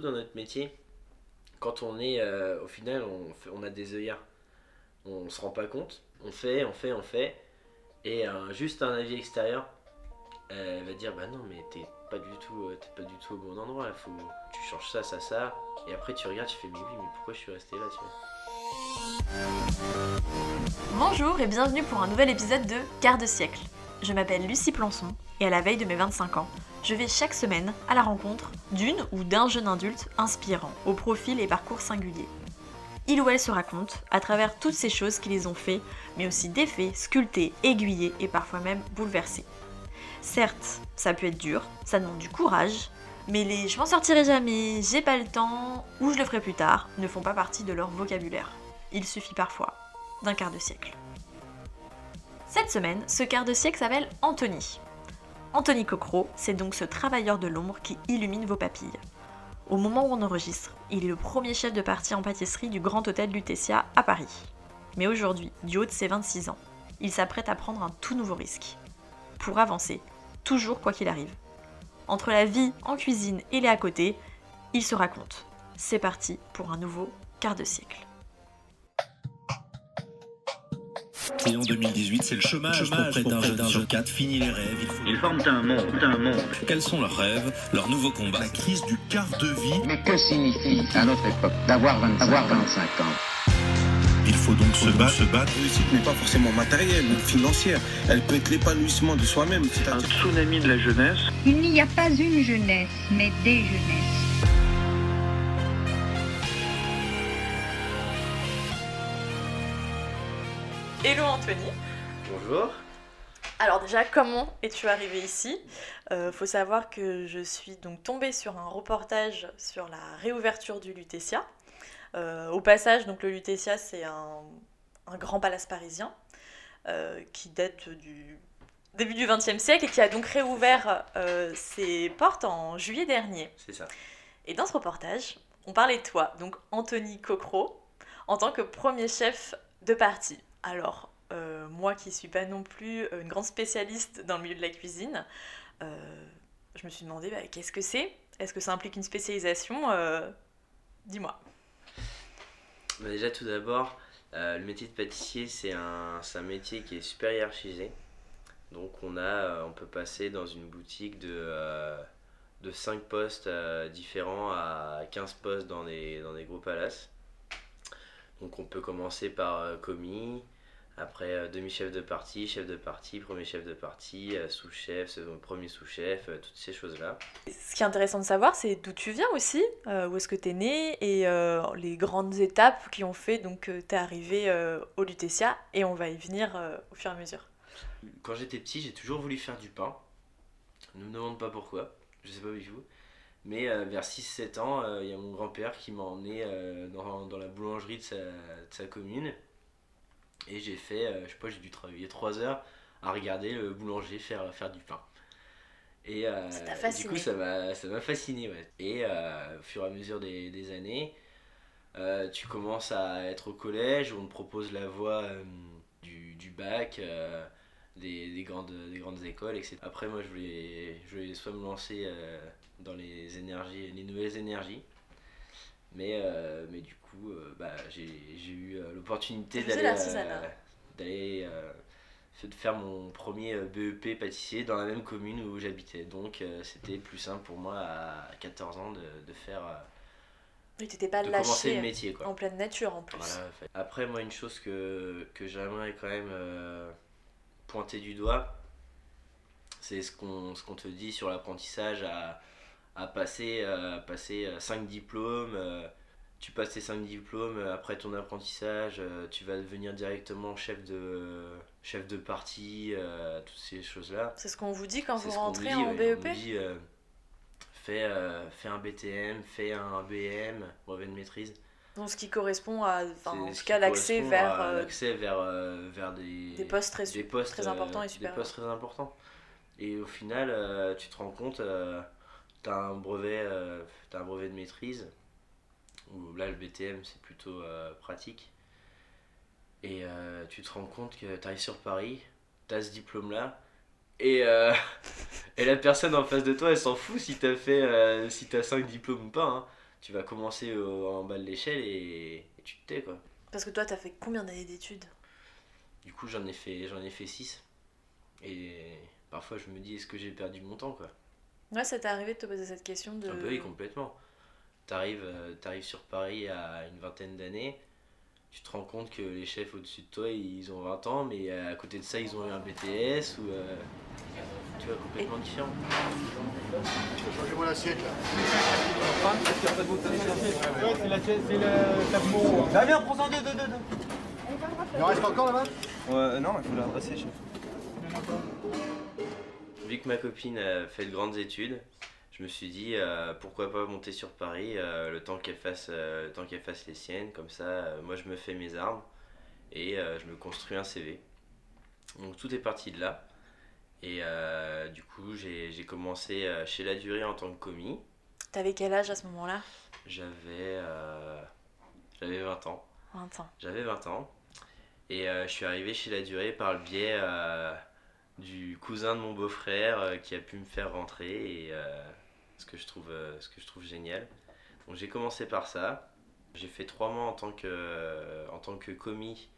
dans notre métier, quand on est, euh, au final, on, fait- on a des œillères. On se rend pas compte. On fait, on fait, on fait. Et euh, juste un avis extérieur, euh, va dire bah non mais t'es pas du tout, t'es pas du tout au bon endroit. Faut, tu changes ça, ça, ça. Et après tu regardes, tu fais mais oui, mais pourquoi je suis resté là, tu vois? Bonjour et bienvenue pour un nouvel épisode de Quart de siècle. Je m'appelle Lucie Plançon et à la veille de mes 25 ans, je vais chaque semaine à la rencontre d'une ou d'un jeune adulte inspirant, au profil et parcours singuliers. Il ou elle se raconte à travers toutes ces choses qui les ont fait, mais aussi défaits, sculptés, aiguillés et parfois même bouleversés. Certes, ça peut être dur, ça demande du courage, mais les je m'en sortirai jamais, j'ai pas le temps ou je le ferai plus tard ne font pas partie de leur vocabulaire. Il suffit parfois d'un quart de siècle. Cette semaine, ce quart de siècle s'appelle Anthony. Anthony Cocro, c'est donc ce travailleur de l'ombre qui illumine vos papilles. Au moment où on enregistre, il est le premier chef de partie en pâtisserie du Grand Hôtel Lutetia à Paris. Mais aujourd'hui, du haut de ses 26 ans, il s'apprête à prendre un tout nouveau risque. Pour avancer, toujours quoi qu'il arrive. Entre la vie en cuisine et les à côté, il se raconte. C'est parti pour un nouveau quart de siècle. Et en 2018, c'est le chômage, pour près d'un jeune sur quatre. Fini les rêves. Il faut... Ils forment un monde, un monde. Quels sont leurs rêves, leurs nouveaux combats La crise du quart de vie. Mais que signifie, à notre époque, d'avoir 25, avoir 25 ans Il faut donc se battre, se battre. La réussite n'est pas forcément matérielle ou financière. Elle peut être l'épanouissement de soi-même. Un C'est-à-dire tsunami de la jeunesse. Il n'y a pas une jeunesse, mais des jeunesses. Hello Anthony. Bonjour. Alors déjà, comment es-tu arrivé ici? Euh, Faut savoir que je suis donc tombée sur un reportage sur la réouverture du Lutetia. Euh, au passage, donc le Lutetia, c'est un, un grand palace parisien euh, qui date du début du XXe siècle et qui a donc réouvert ses portes en juillet dernier. C'est ça. Et dans ce reportage, on parlait de toi, donc Anthony Cocro, en tant que premier chef de parti. Alors, euh, moi qui suis pas non plus une grande spécialiste dans le milieu de la cuisine, euh, je me suis demandé bah, qu'est-ce que c'est? Est-ce que ça implique une spécialisation? Euh, Dis-moi. Bah, déjà tout d'abord, euh, le métier de pâtissier c'est un, un métier qui est super hiérarchisé. Donc on a, euh, on peut passer dans une boutique de, euh, de 5 postes euh, différents à 15 postes dans des, dans des gros palaces. Donc on peut commencer par euh, commis, après euh, demi-chef de partie, chef de partie, premier chef de partie, euh, sous-chef, premier sous-chef, euh, toutes ces choses-là. Ce qui est intéressant de savoir, c'est d'où tu viens aussi, euh, où est-ce que tu es né et euh, les grandes étapes qui ont fait donc que tu es arrivé euh, au Lutetia et on va y venir euh, au fur et à mesure. Quand j'étais petit, j'ai toujours voulu faire du pain. Ne me demande pas pourquoi, je sais pas du tout. Mais euh, vers 6-7 ans, euh, il y a mon grand-père qui m'a emmené euh, dans, dans la boulangerie de sa, de sa commune. Et j'ai fait, je sais pas, j'ai dû travailler 3 heures à regarder le boulanger faire, faire du pain. Et du coup, ça m'a ça m'a fasciné. Ouais. Et au fur et à mesure des, des années, tu commences à être au collège, où on te propose la voie du, du bac. des, des grandes, des grandes écoles, etc. Après, moi, je voulais, je voulais soit me lancer dans les énergies, les nouvelles énergies, mais, euh, mais du coup, euh, bah, j'ai j'ai eu euh, l'opportunité d'aller d'aller faire mon premier BEP pâtissier dans la même commune où j'habitais. Donc, c'était plus simple pour moi à 14 ans de, de faire, Et t'étais pas de commencer lâché le métier, quoi. en pleine nature en plus. Voilà. Après, moi, une chose que, que j'aimerais quand même euh, pointer du doigt, c'est ce qu'on ce qu'on te dit sur l'apprentissage à, à passer, euh, à passer 5 diplômes. euh, tu passes tes 5 diplômes, euh, après ton apprentissage, euh, tu vas devenir directement chef de, chef de parti, euh, toutes ces choses-là. C'est ce qu'on vous dit quand vous rentrez dit, en ouais. BEP dit, euh, fais, euh, fais un BTM, fais un BM, brevet de maîtrise. Donc ce qui correspond à, enfin, en tout cas, l'accès vers euh, l'accès vers, euh, vers des, des postes très, des postes, très euh, importants et des supérieurs. postes très importants. Et au final, euh, tu te rends compte, tu as un brevet, euh, t'as un brevet de maîtrise, où là le BTM c'est plutôt euh, pratique. Et euh, tu te rends compte que tu arrives sur Paris, tu as ce diplôme là, et, euh, et la personne en face de toi elle s'en fout si tu as fait, euh, si tu as 5 diplômes ou pas. hein. tu vas commencer au- en bas de l'échelle et, et tu te tais quoi. Parce que toi, t'as fait combien d'années d'études? Du coup, j'en ai fait j'en ai fait 6. Et parfois, je me dis, est-ce que j'ai perdu mon temps quoi? Ouais, ça t'est arrivé de te poser cette question de. Oui, complètement. T'arrives euh, t'arrives sur Paris à une vingtaine d'années, tu te rends compte que les chefs au-dessus de toi, ils ont 20 ans, mais à côté de ça, ils ont eu un BTS ou... euh, tu vois, complètement différent. Changez-moi l'assiette là. Bah viens, prends-en deux, deux, deux, deux. Il en reste encore là-bas? Ouais, non, il faut l'adresser, chef. Vu que ma copine a fait de grandes études, je me suis dit euh, pourquoi pas monter sur Paris euh, le temps qu'elle fasse, euh, le temps qu'elle fasse les siennes, comme ça moi je me fais mes armes et je me construis un CV. Donc tout est parti de là. Et du coup j'ai commencé chez La Durée en tant que commis. T'avais quel âge à ce moment-là? J'avais j'avais 20 ans. 20 ans. J'avais 20 ans. Et je suis arrivé chez La Durée par le biais du cousin de mon beau-frère euh, qui a pu me faire rentrer. Et euh, ce, que je trouve, euh, ce que je trouve génial. Donc j'ai commencé par ça. J'ai fait trois mois en tant que, en tant que commis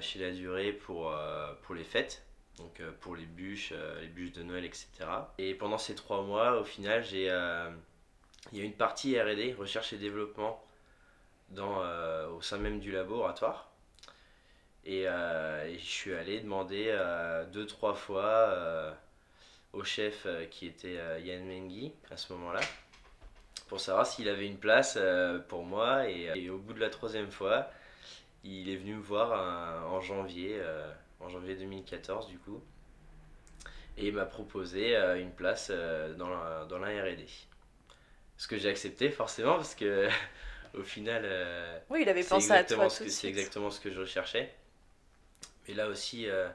chez La Durée pour, pour les fêtes. Donc pour les bûches, les bûches de Noël, etc. Et pendant ces trois mois, au final, j'ai, il y a une partie R&D, recherche et développement, dans, au sein même du laboratoire. Et, euh, et je suis allé demander euh, deux, trois fois euh, au chef qui était Yann Mengi à ce moment-là pour savoir s'il avait une place pour moi. Et, et au bout de la troisième fois, il est venu me voir en janvier, en janvier 2014 du coup. Et il m'a proposé une place dans la, dans la R&D. Ce que j'ai accepté forcément parce que au final... Oui, il avait c'est pensé à toi ce tout que- C'est exactement ce que je recherchais. Mais là aussi, euh,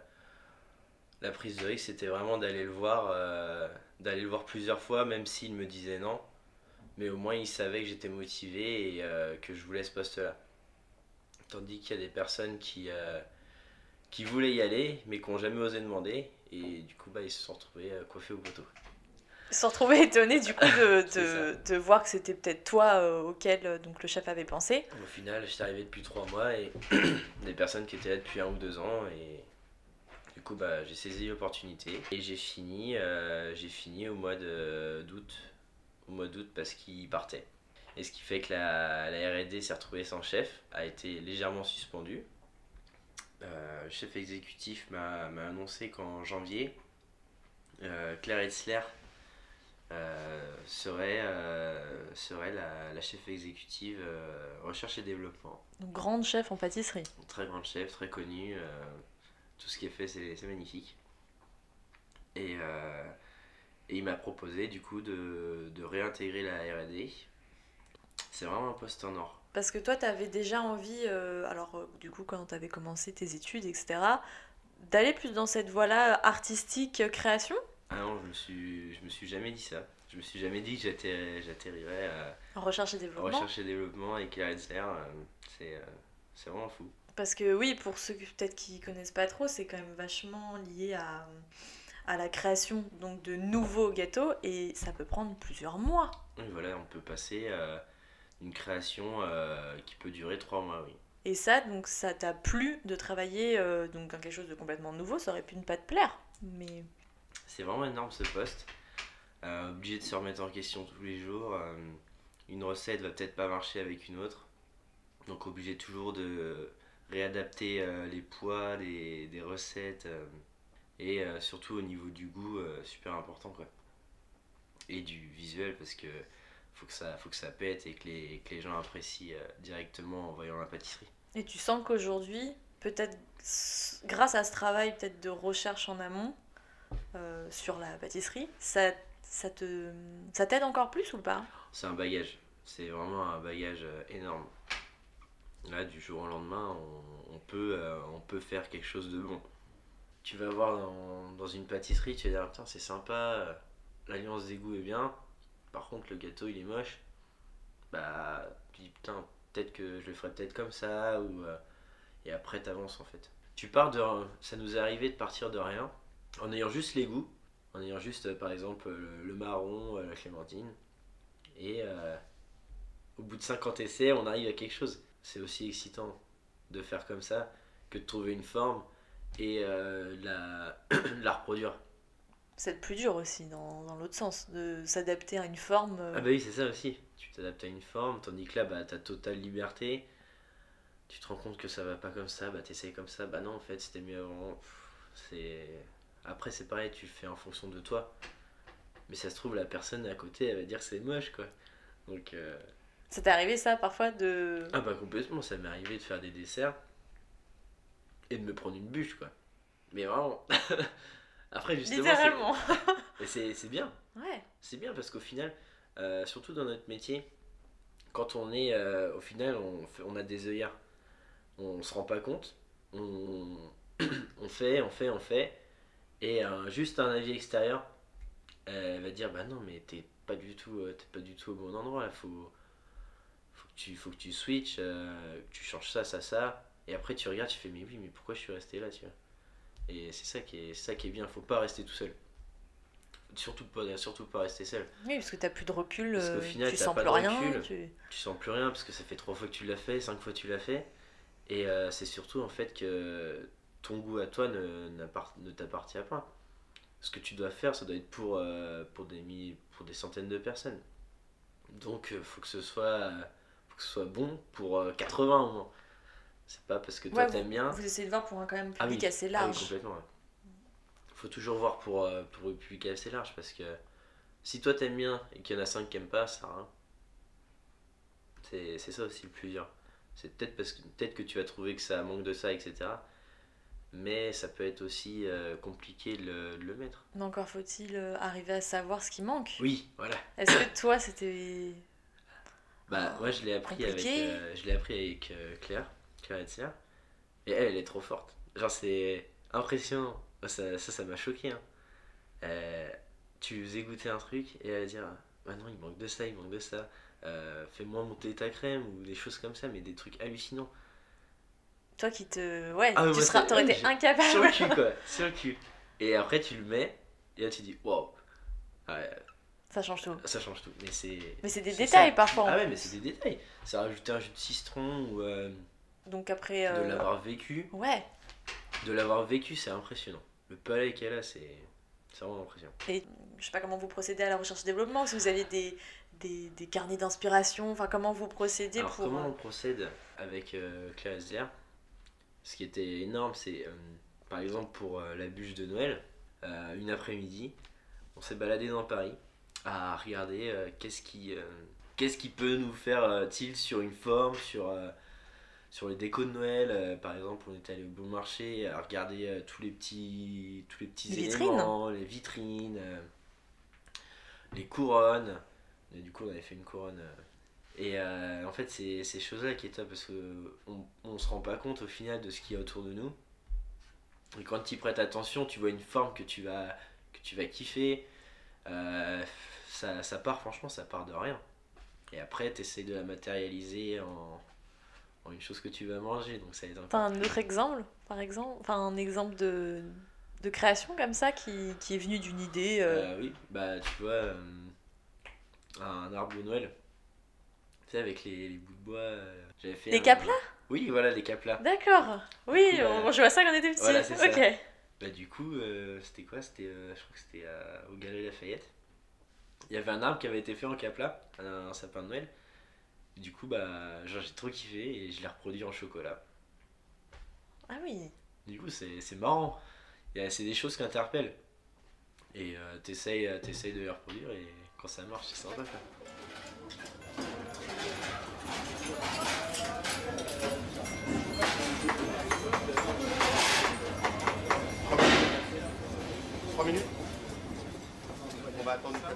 la prise de risque, c'était vraiment d'aller le voir, euh, d'aller le voir plusieurs fois, même s'il me disait non. Mais au moins, il savait que j'étais motivé et euh, que je voulais ce poste-là. Tandis qu'il y a des personnes qui, qui voulaient y aller, mais qui n'ont jamais osé demander. Et du coup, bah, ils se sont retrouvés coiffés au poteau. Se sont retrouvés étonnés du coup de, de, de voir que c'était peut-être toi euh, auquel euh, donc, le chef avait pensé. Au final, j'étais arrivé depuis trois mois et des personnes qui étaient là depuis un ou deux ans et du coup bah, j'ai saisi l'opportunité et j'ai fini, euh, j'ai fini au mois de- d'août, au mois d'août parce qu'il partait. Et ce qui fait que la, la R&D s'est retrouvée sans chef, a été légèrement suspendue. Euh, le chef exécutif m'a annoncé qu'en janvier, euh, Claire Etzler euh, serait, euh, serait la, la chef exécutive euh, recherche et développement. Donc, grande chef en pâtisserie. Très grande chef, très connue. euh, tout ce qui est fait, c'est magnifique. Et, euh, et il m'a proposé du coup de, de réintégrer la RD. C'est vraiment un poste en or. Parce que toi, tu avais déjà envie, euh, alors euh, du coup, quand tu avais commencé tes études, etc., d'aller plus dans cette voie-là artistique, euh, création? Ah non, je me suis, je me suis jamais dit ça. Je me suis jamais dit que j'atterri- j'atterrirais à en recherche et développement. recherche et développement et euh, C'est euh, c'est vraiment fou. Parce que oui, pour ceux qui peut-être qui connaissent pas trop, c'est quand même vachement lié à, à la création donc de nouveaux gâteaux et ça peut prendre plusieurs mois. Et voilà, on peut passer euh, une création euh, qui peut durer trois mois, oui. Et ça, donc ça t'a plu de travailler euh, donc dans quelque chose de complètement nouveau, ça aurait pu ne pas te plaire. Mais C'est vraiment énorme ce poste. Euh, obligé de se remettre en question tous les jours. euh, une recette va peut-être pas marcher avec une autre. Donc obligé toujours de réadapter euh, les poids, des recettes. et surtout au niveau du goût, super important quoi. Et du visuel parce que faut que ça, faut que ça pète et que les, que les gens apprécient directement en voyant la pâtisserie. et tu sens qu'aujourd'hui, peut-être grâce à ce travail peut-être de recherche en amont euh, sur la pâtisserie, ça, ça t'aide encore plus ou pas? C'est un bagage. C'est vraiment un bagage euh, énorme. Là, du jour au lendemain, on, peut, euh, on peut faire quelque chose de bon. Tu vas voir dans, dans une pâtisserie, tu vas dire, putain, c'est sympa, l'alliance des goûts est bien. Par contre, le gâteau, il est moche. Bah, tu dis, putain, peut-être que je le ferais peut-être comme ça, ou... et après, t'avances, en fait. Tu pars de... Ça nous est arrivé de partir de rien, en ayant juste les goûts, en ayant juste, euh, par exemple, le, le marron, euh, la clémentine. Et, euh, bout de 50 essais, on arrive à quelque chose. C'est aussi excitant de faire comme ça que de trouver une forme et euh, la, la reproduire. C'est plus dur aussi dans, dans l'autre sens, de s'adapter à une forme. euh, Ah bah oui, c'est ça aussi. Tu t'adaptes à une forme, tandis que là, bah, t'as totale liberté. Tu te rends compte que ça va pas comme ça, bah t'essayes comme ça. Bah non, en fait, c'était mieux avant. C'est... Après, c'est pareil, tu fais en fonction de toi. Mais ça se trouve, la personne à côté, elle va dire que c'est moche, quoi. Donc... euh, Ça t'est arrivé ça parfois de. Ah bah complètement, ça m'est arrivé de faire des desserts et de me prendre une bûche quoi. Mais vraiment. Après justement. Littéralement. Et c'est c'est bien. Ouais. C'est bien parce qu'au final, euh, surtout dans notre métier, quand on est euh, au final, on, fait- on a des œillères. On se rend pas compte. On, on fait, on fait, on fait. Et euh, juste un avis extérieur, elle va dire bah non mais t'es pas du tout, euh, t'es pas du tout au bon endroit. Là, faut, faut que tu, faut que tu switches, euh, que tu changes ça, ça, ça. Et après tu regardes, tu fais mais oui mais pourquoi je suis resté là, tu vois? Et c'est ça qui est, ça qui est bien. Faut pas rester tout seul. Surtout pas, surtout pas rester seul. Oui, parce que t'as plus de recul, Parce qu'au euh, final, tu sens pas plus de rien. recul. tu- tu sens plus rien parce que ça fait trois fois que tu l'as fait, cinq fois que tu l'as fait. Et euh, c'est surtout en fait que ton goût à toi ne, ne t'appartient pas. Ce que tu dois faire, ça doit être pour, euh, pour, des, milliers- pour des centaines de personnes. Donc il faut, que ce soit, euh, faut que ce soit bon pour euh, 80 au moins. C'est pas parce que toi Ouais, t'aimes bien. Vous essayez de voir pour un quand même Ah public oui. assez Ah oui, large. complètement. ouais. Faut toujours voir pour, euh, pour le public assez large parce que si toi t'aimes bien et qu'il y en a 5 qui aiment pas, ça. C'est c'est ça aussi le plus dur. C'est peut-être parce que peut-être que tu vas trouver que ça manque de ça, etc. Mais ça peut être aussi euh, compliqué de le, de le mettre. Mais encore faut-il euh, arriver à savoir ce qui manque. Oui, voilà. Est-ce que toi c'était. Bah, moi je l'ai appris avec, euh, je appris avec euh, Claire, Claire Hetzier. Et elle, elle est trop forte. Genre, c'est impressionnant. Moi, Ça, ça, m'a choqué. hein. Tu faisais goûter un truc et elle va dire Bah non, il manque de ça, il manque de ça. Fais-moi monter ta crème ou des choses comme ça, mais des trucs hallucinants. Toi qui te. Ouais, Ah, tu seras, t'aurais été incapable. Sur le cul, quoi. Sur le cul. Et après, tu le mets et là, tu dis Waouh. Ouais, Ça change tout. ça change tout. Mais c'est. Mais c'est des détails ça. parfois. Ah ouais, mais c'est des détails. C'est rajouter un jus de citron ou euh, Donc après. de euh, l'avoir vécu. Ouais. De l'avoir vécu, c'est impressionnant. Le palais qu'elle a, c'est c'est vraiment impressionnant. Et je sais pas comment vous procédez à la recherche et développement, si vous avez des, des, des carnets d'inspiration, enfin comment vous procédez Alors, pour. comment euh, on procède avec euh, Claire Ce qui était énorme, c'est euh, par exemple pour euh, la bûche de Noël, euh, une après-midi, on s'est baladé dans Paris à regarder qu'est-ce qui, qu'est-ce qui peut nous faire tilt sur une forme, sur, sur les décos de Noël. par exemple, on était allé au bon marché à regarder tous les petits, tous les petits Les éléments, les vitrines, les couronnes. Et du coup, on avait fait une couronne. Et euh, en fait, c'est ces choses-là qui est top parce que on, se rend pas compte au final de ce qu'il y a autour de nous. Et quand tu prêtes attention, tu vois une forme que tu vas, que tu vas kiffer. Euh, ça, ça part, franchement, ça part de rien. Et après, tu essaies de la matérialiser en, en une chose que tu vas manger. Donc ça. T'as un autre exemple, par exemple Enfin, un exemple de, de création comme ça qui, qui est venu d'une idée euh, Euh, oui, bah tu vois, un arbre de Noël. Sais, avec les, les bouts de bois. euh, j'avais fait Les un- caplas Oui, voilà, les caplas. D'accord. Oui, coup, bah, on, je vois ça quand on était petit. voilà, c'est ça. ok. Bah du coup, euh, c'était quoi? C'était, euh, je crois que c'était euh, au Galerie Lafayette. Il y avait un arbre qui avait été fait en capla, un, un sapin de Noël. Du coup, bah, genre, j'ai trop kiffé et je l'ai reproduit en chocolat. Ah oui. Du coup, c'est c'est marrant. C'est des choses qui interpellent. Et t'essayes t'essayes de les reproduire et quand ça marche, c'est sympa. quoi.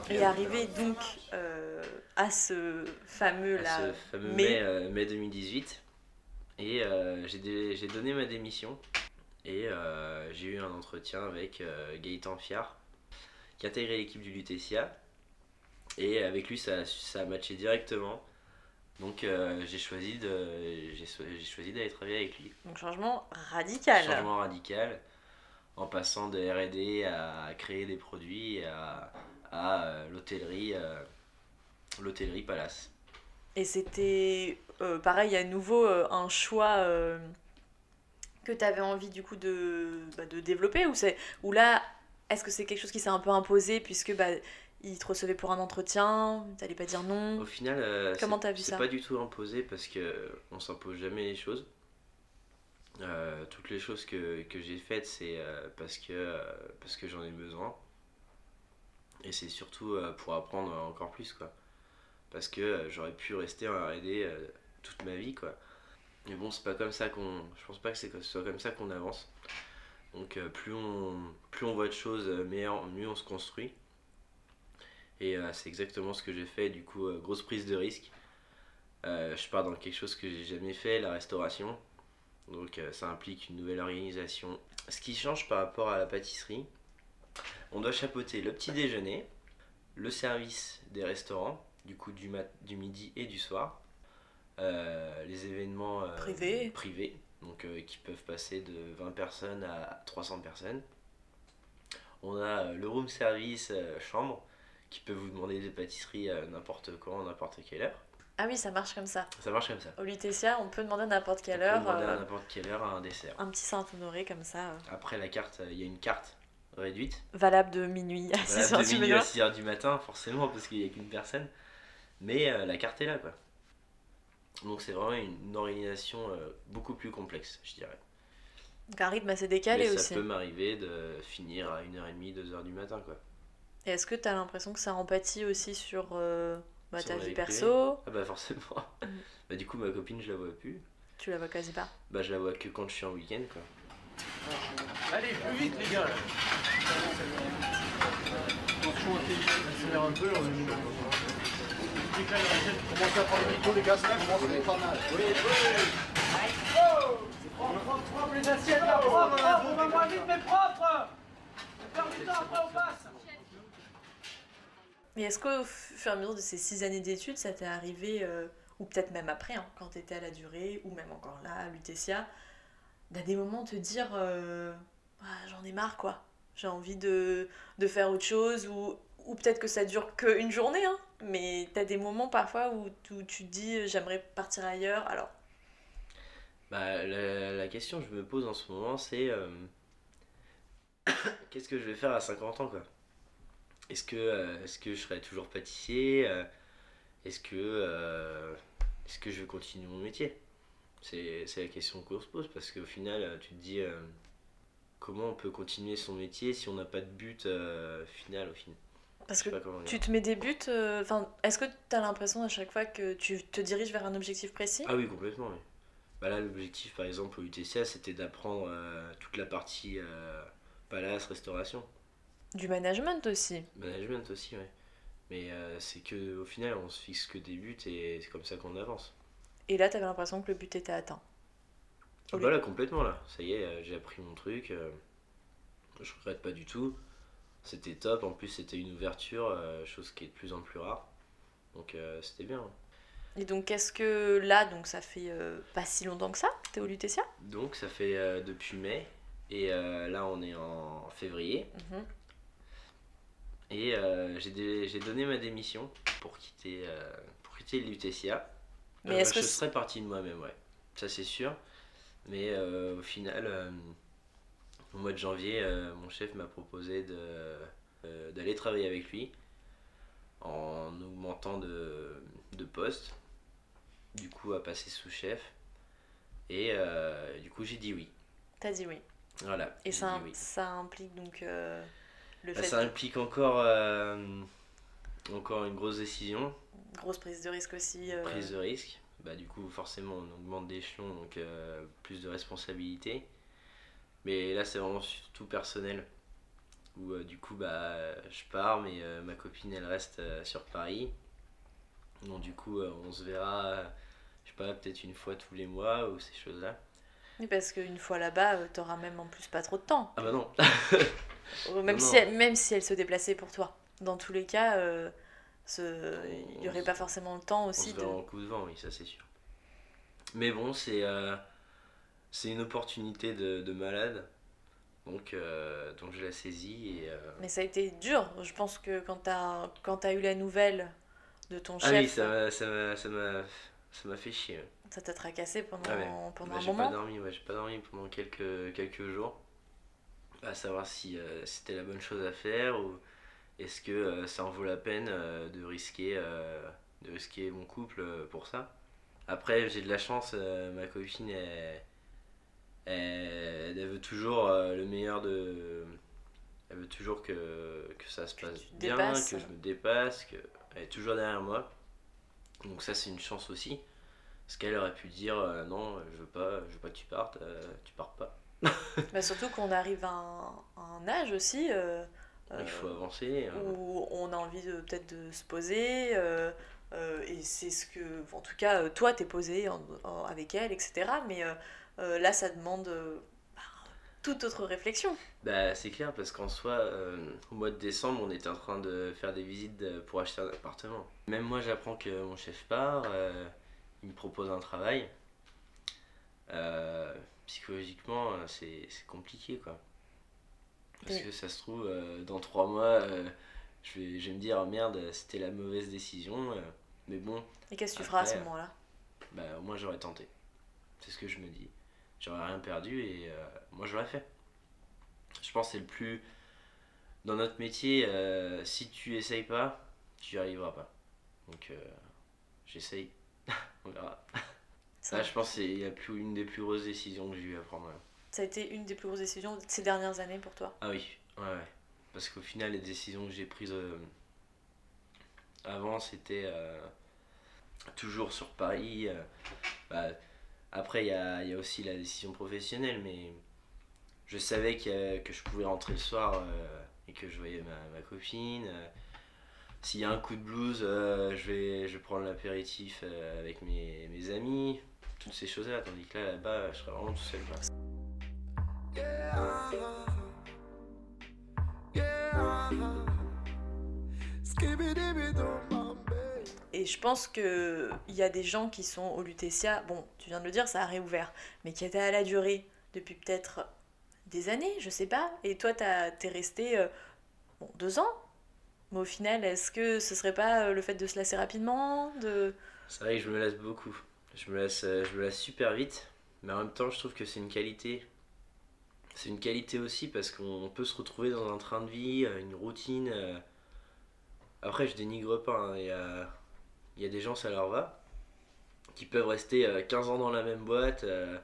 Et arrivé donc euh, à ce fameux à là. ce fameux mai. mai, euh, mai 2018. Et euh, j'ai donné ma démission. Et euh, j'ai eu un entretien avec euh, Gaëtan Fiard, qui a intégré l'équipe du Lutetia. Et avec lui, ça, a- ça a matché directement. Donc euh, j'ai choisi de j'ai choisi d'aller travailler avec lui. Donc changement radical. Changement radical, en passant de R&D à créer des produits à, à euh, l'hôtellerie, euh, l'hôtellerie Palace. Et c'était euh, pareil, à nouveau euh, un choix euh, que tu avais envie du coup de, bah, de développer ou, c'est, ou là, est-ce que c'est quelque chose qui s'est un peu imposé puisque bah, il te recevait pour un entretien, t'allais pas dire non? Au final, Comment c'est- t'as vu c'est ça? pas du tout imposé parce que on s'impose jamais les choses. Toutes les choses que, que j'ai faites, c'est parce que, parce que j'en ai besoin. Et c'est surtout euh, pour apprendre encore plus, quoi. Parce que euh, j'aurais pu rester en R&D euh, toute ma vie, quoi. Mais bon, c'est pas comme ça qu'on... Je pense pas que c'est ce soit comme ça qu'on avance. Donc plus, on, plus on voit de choses, mieux on se construit. Et c'est exactement ce que j'ai fait, du coup, grosse prise de risque. Je pars dans quelque chose que j'ai jamais fait, la restauration. Donc ça implique une nouvelle organisation. Ce qui change par rapport à la pâtisserie, on doit chapeauter le petit déjeuner, le service des restaurants, du coup du, mat du midi et du soir, euh, les événements euh, Privés. privés, donc euh, qui peuvent passer de 20 personnes à 300 personnes. On a le room service chambre qui peut vous demander des pâtisseries à n'importe quand, n'importe quelle heure. Ah oui, ça marche comme ça. Ça marche comme ça. Au Lutetia, on peut demander à n'importe quelle On peut heure demander à n'importe quelle heure un dessert. un petit Saint-Honoré comme ça, Après la carte, il y a une carte réduite. valable de minuit à Voilà, 6h de du minuit à matin. 6h du matin, forcément, parce qu'il n'y a qu'une personne. Mais euh, la carte est là, quoi. Donc c'est vraiment une organisation euh, beaucoup plus complexe, je dirais. Donc un rythme assez décalé Mais ça aussi. peut m'arriver de finir à 1h30, 2h du matin, quoi. Et est-ce que tu as l'impression que ça empathie aussi sur euh, bah, Sur ta vie perso? Ah bah forcément. Bah du coup, ma copine, je la vois plus. Tu la vois quasi pas? Bah je la vois que quand je suis en week-end, quoi. Allez, plus vite les gars. Mais Et est-ce qu'au fur et à mesure de ces six années d'études, ça t'est arrivé, euh, ou peut-être même après, hein, quand t'étais à la durée, ou même encore là, à l'UTCA, d'à des moments te dire euh, Ah, j'en ai marre quoi, j'ai envie de, de faire autre chose, ou, ou peut-être que ça dure qu'une journée, hein, mais t'as des moments parfois où, tu- tu te dis j'aimerais partir ailleurs, alors? Bah, la, la question que je me pose en ce moment, c'est euh, qu'est-ce que je vais faire à 50 ans, quoi? Est-ce que, euh, est-ce que je serai toujours pâtissier euh, Est-ce que, euh, est-ce que je vais continuer mon métier? C'est, la question qu'on se pose parce qu'au final, euh, tu te dis euh, comment on peut continuer son métier si on n'a pas de but euh, final au final. Parce que tu te mets des buts, euh, enfin, est-ce que t'as l'impression à chaque fois que tu te diriges vers un objectif précis? Ah oui, complètement, oui. Bah là, l'objectif, par exemple, au UTCA, c'était d'apprendre euh, toute la partie palace, restauration. Du management aussi. Management aussi, ouais. Mais c'est que au final, on se fixe que des buts et c'est comme ça qu'on avance. Et là, t'avais l'impression que le but était atteint. Ah bah là, complètement, là. Ça y est, euh, j'ai appris mon truc. euh, je regrette pas du tout. C'était top. En plus, c'était une ouverture, euh, chose qui est de plus en plus rare. Donc, c'était bien. Et donc, qu'est-ce que là, donc ça fait euh, pas si longtemps que ça T'es au Lutetia? Donc, ça fait euh, depuis mai. Et euh, là, on est en février. Mhm. Et j'ai donné ma démission pour quitter, pour quitter l'UTCA. Mais est-ce que je serais parti de moi-même, ouais. Ça, c'est sûr. Mais euh, au final, euh, au mois de janvier, euh, mon chef m'a proposé de, d'aller travailler avec lui en augmentant de, de poste. Du coup, à passer sous-chef. Et euh, du coup, j'ai dit oui. T'as dit oui. Voilà. Et ça, oui. ça implique donc euh, le Bah, fait ça de implique encore, euh, encore une grosse décision, grosse prise de risque aussi. prise de risque. Bah, du coup, forcément, on augmente d'échelon, donc euh, plus de responsabilités. Mais là, c'est vraiment surtout personnel. Où euh, du coup, bah, je pars, mais euh, ma copine, elle reste sur Paris. Donc, du coup, on se verra, je sais pas, peut-être une fois tous les mois ou ces choses-là. Oui, parce qu'une fois là-bas, t'auras même en plus pas trop de temps. Ah bah non Même, Non, si non. elle, même si elle se déplaçait pour toi. Dans tous les cas, ce- il n'y On aurait pas forcément le temps On aussi se de. en coup de vent, oui, ça c'est sûr. Mais bon, c'est euh, c'est une opportunité de, de malade. Donc, euh, donc je la saisis et euh, Mais ça a été dur. Je pense que quand t'as quand as eu la nouvelle de ton Ah chef. oui, ça m'a, ça fait chier. Ça t'a tracassé pendant, Ah ouais. pendant Bah, un j'ai moment pas dormi, ouais, j'ai pas dormi pendant quelques, quelques jours. À savoir si c'était la bonne chose à faire ou est-ce que euh, ça en vaut la peine euh, de risquer, euh, de risquer mon couple pour ça? Après, j'ai de la chance, ma copine, elle, elle, elle veut toujours le meilleur de. Elle veut toujours que, que ça se passe bien, dépasses. que je me dépasse, qu'elle est toujours derrière moi. Donc, ça, c'est une chance aussi. Parce qu'elle aurait pu dire euh, non, je veux pas, je veux pas que tu partes, euh, tu pars pas. Bah, surtout qu'on arrive à un, à un âge aussi euh, Il euh, faut avancer. hein. où on a envie de peut-être de se poser. euh, euh, et c'est ce que, en tout cas, euh, toi, t'es posé en- en- avec elle, etc. Mais euh, euh, là, ça demande euh, bah, toute autre réflexion. Bah, c'est clair, parce qu'en soi, euh, au mois de décembre, on était en train de faire des visites pour acheter un appartement. Même moi, j'apprends que mon chef part, euh, il me propose un travail. Euh, psychologiquement, euh, c'est c'est compliqué, quoi. Parce Oui. que ça se trouve, euh, dans trois mois, euh, je, vais, je vais me dire, oh, merde, c'était la mauvaise décision. euh, mais bon, Et qu'est-ce que tu feras à ce moment-là? bah, au moins j'aurais tenté. C'est ce que je me dis. J'aurais rien perdu et moi j'aurais fait. Je pense que c'est le plus. Dans notre métier, si tu essayes pas, tu y arriveras pas. Donc j'essaye. On verra. ça, je pense que c'est une des plus grosses décisions que j'ai eu à prendre. Ça a été une des plus grosses décisions de ces dernières années pour toi Ah oui, ouais. Parce qu'au final, les décisions que j'ai prises euh, avant, c'était euh, toujours sur Paris. euh, bah, après, il y a, aussi la décision professionnelle, mais je savais a- que je pouvais rentrer le soir et que je voyais ma, ma copine. S'il y a un coup de blues, je, vais, je vais prendre l'apéritif avec mes, mes amis, toutes ces choses-là. Tandis que là, là-bas, je serais vraiment tout seul. quoi. Et je pense que il y a des gens qui sont au Lutetia, bon, tu viens de le dire, ça a réouvert, mais qui étaient à la durée depuis peut-être des années, je sais pas. Et toi, t'es resté euh, bon, deux ans. Mais au final, est-ce que ce serait pas euh, le fait de se lasser rapidement de... C'est vrai que je me lasse beaucoup. Je me lasse, euh, je me lasse super vite. Mais en même temps, je trouve que c'est une qualité. C'est une qualité aussi parce qu'on peut se retrouver dans un train de vie, euh, une routine. euh. Après, je dénigre pas. hein. Il y, a, des gens, ça leur va. Qui peuvent rester euh, 15 ans dans la même boîte. euh.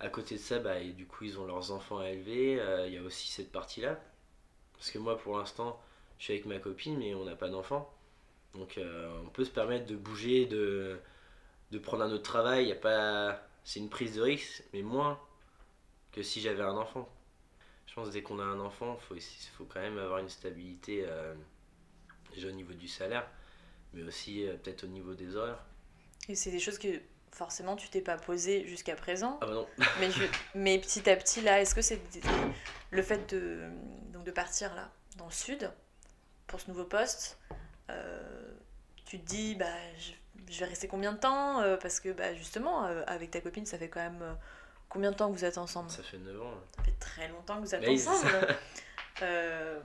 À côté de ça, bah, et du coup, ils ont leurs enfants à élever. euh, Il y a aussi cette partie-là. Parce que moi, pour l'instant, je suis avec ma copine, mais on n'a pas d'enfant. Donc euh, on peut se permettre de bouger, de, prendre un autre travail. Y pas... C'est une prise de risque, mais moins que si j'avais un enfant. Je pense que dès qu'on a un enfant, il faut, faut quand même avoir une stabilité euh, déjà au niveau du salaire, mais aussi euh, peut-être au niveau des horaires. Et c'est des choses que forcément tu t'es pas posé jusqu'à présent. Ah bah non, Mais, je- mais petit à petit, là, est-ce que c'est le fait de, donc de partir là, dans le sud, pour ce nouveau poste euh, Tu te dis, bah, je, je vais rester combien de temps Parce que, bah, justement, avec ta copine, ça fait quand même combien de temps que vous êtes ensemble? Ça fait 9 ans. hein. Ça fait très longtemps que vous êtes ensemble. Euh,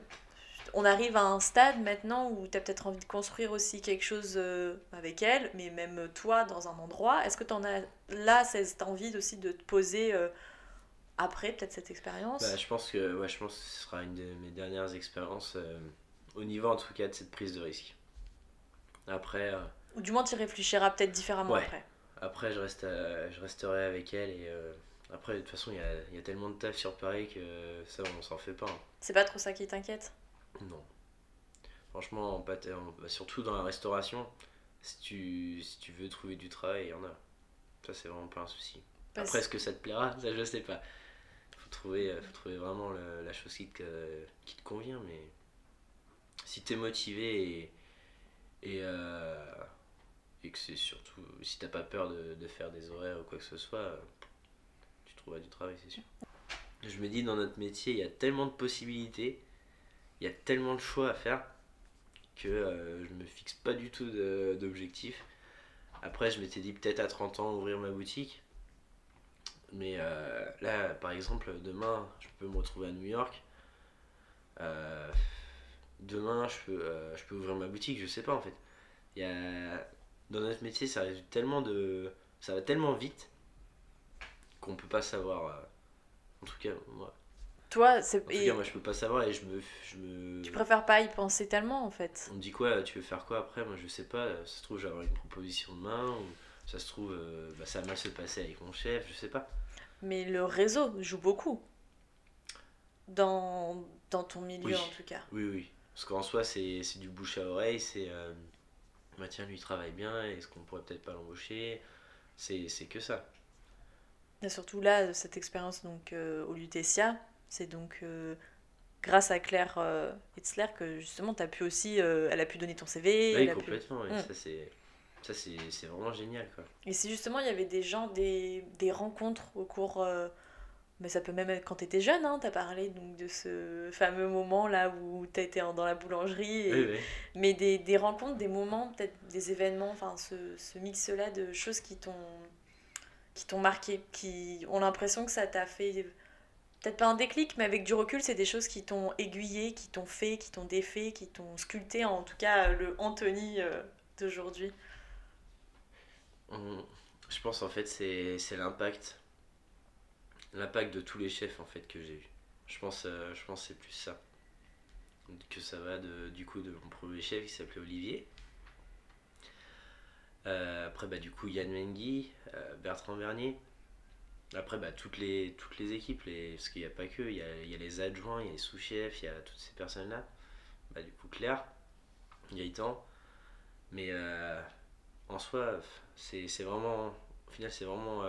on arrive à un stade maintenant où tu as peut-être envie de construire aussi quelque chose euh, avec elle, mais même toi dans un endroit. Est-ce que tu en as là cette envie aussi de te poser euh, après peut-être cette expérience? Bah, je pense que ouais, je pense que ce sera une de mes dernières expériences euh, au niveau en tout cas de cette prise de risque. Après, euh, Ou du moins tu y réfléchiras peut-être différemment Ouais. après. Après, je, reste à- je resterai avec elle et euh, après, de toute façon, il y y a tellement de taf sur Paris que ça, on s'en fait pas. hein. C'est pas trop ça qui t'inquiète? Non. Franchement, bah, surtout dans la restauration, si tu, si tu veux trouver du travail, il y en a. Ça, c'est vraiment pas un souci. Parce- Après, est-ce que ça te plaira? Ça, je sais pas. Faut trouver, euh, faut trouver vraiment le- la chose qui te, qui te convient, mais si t'es motivé et, et, euh, et que c'est surtout, si t'as pas peur de, de faire des horaires ou quoi que ce soit, du travail, c'est sûr. Je me dis, dans notre métier, il y a tellement de possibilités, il y a tellement de choix à faire que euh, je me fixe pas du tout d'objectif. Après, je m'étais dit peut-être à 30 ans ouvrir ma boutique. Mais euh, là, par exemple, demain, je peux me retrouver à New York. Euh, demain, je peux, euh, je peux ouvrir ma boutique, je sais pas en fait. il y a, dans notre métier, ça tellement de. Ça va tellement vite qu'on peut pas savoir. euh, En tout cas, moi. Toi, c'est. En tout cas, moi, je peux pas savoir et je me. Je me... Tu préfères pas y penser tellement en fait. On me dit quoi Tu veux faire quoi après? Moi, je sais pas. Ça se trouve, j'aurai une proposition demain. Ou ça se trouve, euh, bah, ça va mal se passer avec mon chef. Je sais pas. Mais le réseau joue beaucoup. Dans, dans ton milieu Oui. en tout cas. Oui, oui. Parce qu'en soi, c'est c'est du bouche à oreille. C'est. euh, bah, tiens, lui il travaille bien. Est-ce qu'on pourrait peut-être pas l'embaucher? C'est c'est que ça. Et surtout là, cette expérience donc euh, au Lutetia, c'est donc euh, grâce à Claire euh, que justement as pu aussi, euh, elle a pu donner ton CV. Oui, pu- complètement. ouais. Mm. Ça, c'est. Vraiment génial, quoi. Et si justement il y avait des gens, des, des rencontres au cours. mais ça peut même être quand tu étais jeune, hein, tu as parlé donc, de ce fameux moment là où tu étais dans la boulangerie. et- Oui, oui. Mais des, des rencontres, des moments, peut-être des événements, enfin ce, ce mix-là de choses qui t'ont qui t'ont marqué, qui ont l'impression que ça t'a fait. Peut-être pas un déclic, mais avec du recul, c'est des choses qui t'ont aiguillé, qui t'ont fait, qui t'ont défait, qui t'ont sculpté, en tout cas le Anthony euh, d'aujourd'hui. On- Je pense en fait c'est l'impact l'impact de tous les chefs en fait que j'ai eu. Je pense euh, je pense c'est plus ça. Que ça va de, du coup de mon premier chef qui s'appelait Olivier. Euh, après bah du coup Yann Mengui, euh, Bertrand Vernier. Après bah toutes les toutes les équipes les parce qu'il n'y a pas que il y a, y a les adjoints, il y a les sous-chefs, il y a toutes ces personnes là. Bah du coup Claire, Gaëtan. Mais euh, en soi, c'est vraiment. Au final, c'est vraiment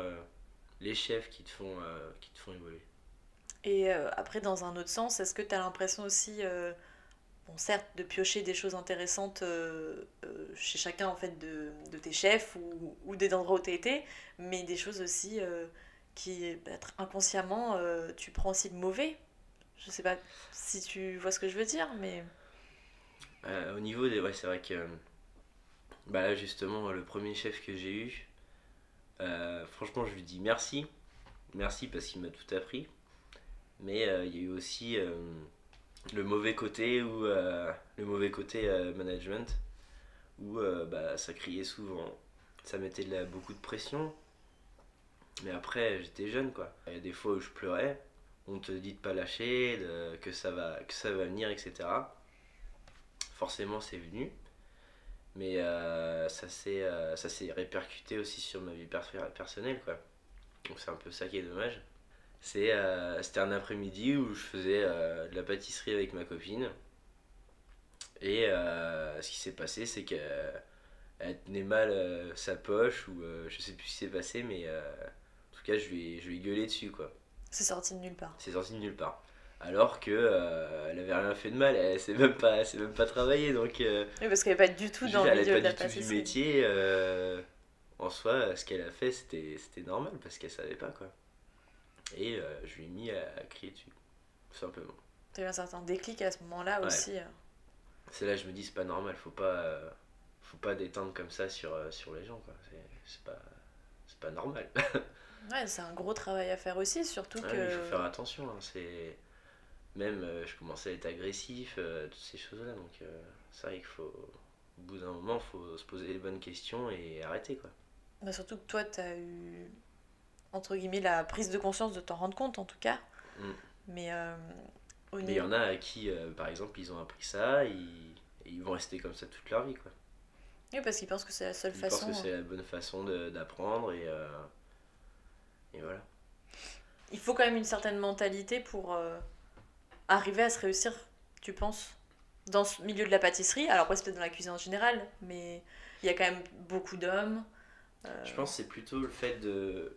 les chefs qui te font, qui te font évoluer. Et après, dans un autre sens, est-ce que tu as l'impression aussi, certes, de piocher des choses intéressantes euh, euh, chez chacun en fait de, de tes chefs ou, ou des endroits où tu été, mais des choses aussi euh, qui, peut-être inconsciemment, euh, tu prends aussi de mauvais Je sais pas si tu vois ce que je veux dire, mais. Au niveau des. Ouais, c'est vrai que. Bah là, justement, le premier chef que j'ai eu, franchement, je lui dis merci. Merci parce qu'il m'a tout appris. Mais il y a eu aussi le mauvais côté ou le mauvais côté euh, management où euh, bah, ça criait souvent, ça mettait beaucoup de pression. Mais après, j'étais jeune quoi. Il y a des fois où je pleurais, on te dit de pas lâcher, que, ça va, que ça va venir, etc. Forcément, c'est venu. Mais euh, ça s'est euh, répercuté aussi sur ma vie perso- personnelle quoi. Donc c'est un peu ça qui est dommage. C'est, euh, c'était un après-midi où je faisais euh, de la pâtisserie avec ma copine. Et euh, ce qui s'est passé, c'est qu'elle elle tenait mal sa poche, ou je sais plus ce qui s'est passé, mais en tout cas, je lui, ai- je lui ai gueulé dessus, quoi. C'est sorti de nulle part. C'est sorti de nulle part. Alors que elle avait rien fait de mal, elle s'est même pas, elle s'est même pas travaillée, donc. Oui, parce qu'elle n'est pas du tout dans le milieu de la pas du tout du pâtisserie. métier. en soi, ce qu'elle a fait, c'était c'était normal parce qu'elle savait pas quoi. Et euh, je lui ai mis à, à crier dessus, tout simplement. Tu as eu un certain déclic à ce moment-là Ouais. aussi. euh. C'est là que je me dis, c'est pas normal, faut pas, faut pas détendre comme ça sur, euh, sur les gens quoi. C'est- pas, pas normal. Ouais, c'est un gros travail à faire aussi, surtout Ouais, que. Il faut faire attention, hein, c'est. Même je commençais à être agressif, toutes ces choses-là, donc c'est vrai qu'il faut. Au bout d'un moment, faut se poser les bonnes questions et arrêter quoi. Bah, surtout que toi, tu as eu, entre guillemets, la prise de conscience de t'en rendre compte, en tout cas. Mm. Mais euh, au il y en a à qui, euh, par exemple, ils ont appris ça, ils, et ils vont rester comme ça toute leur vie. Quoi. Oui, parce qu'ils pensent que c'est la seule Ils façon. pensent que c'est la bonne façon d'apprendre et, euh, et voilà. Il faut quand même une certaine mentalité pour arriver à se réussir, tu penses, dans ce milieu de la pâtisserie. Alors, après, c'est peut-être dans la cuisine en général, mais il y a quand même beaucoup d'hommes. Je pense que c'est plutôt le fait de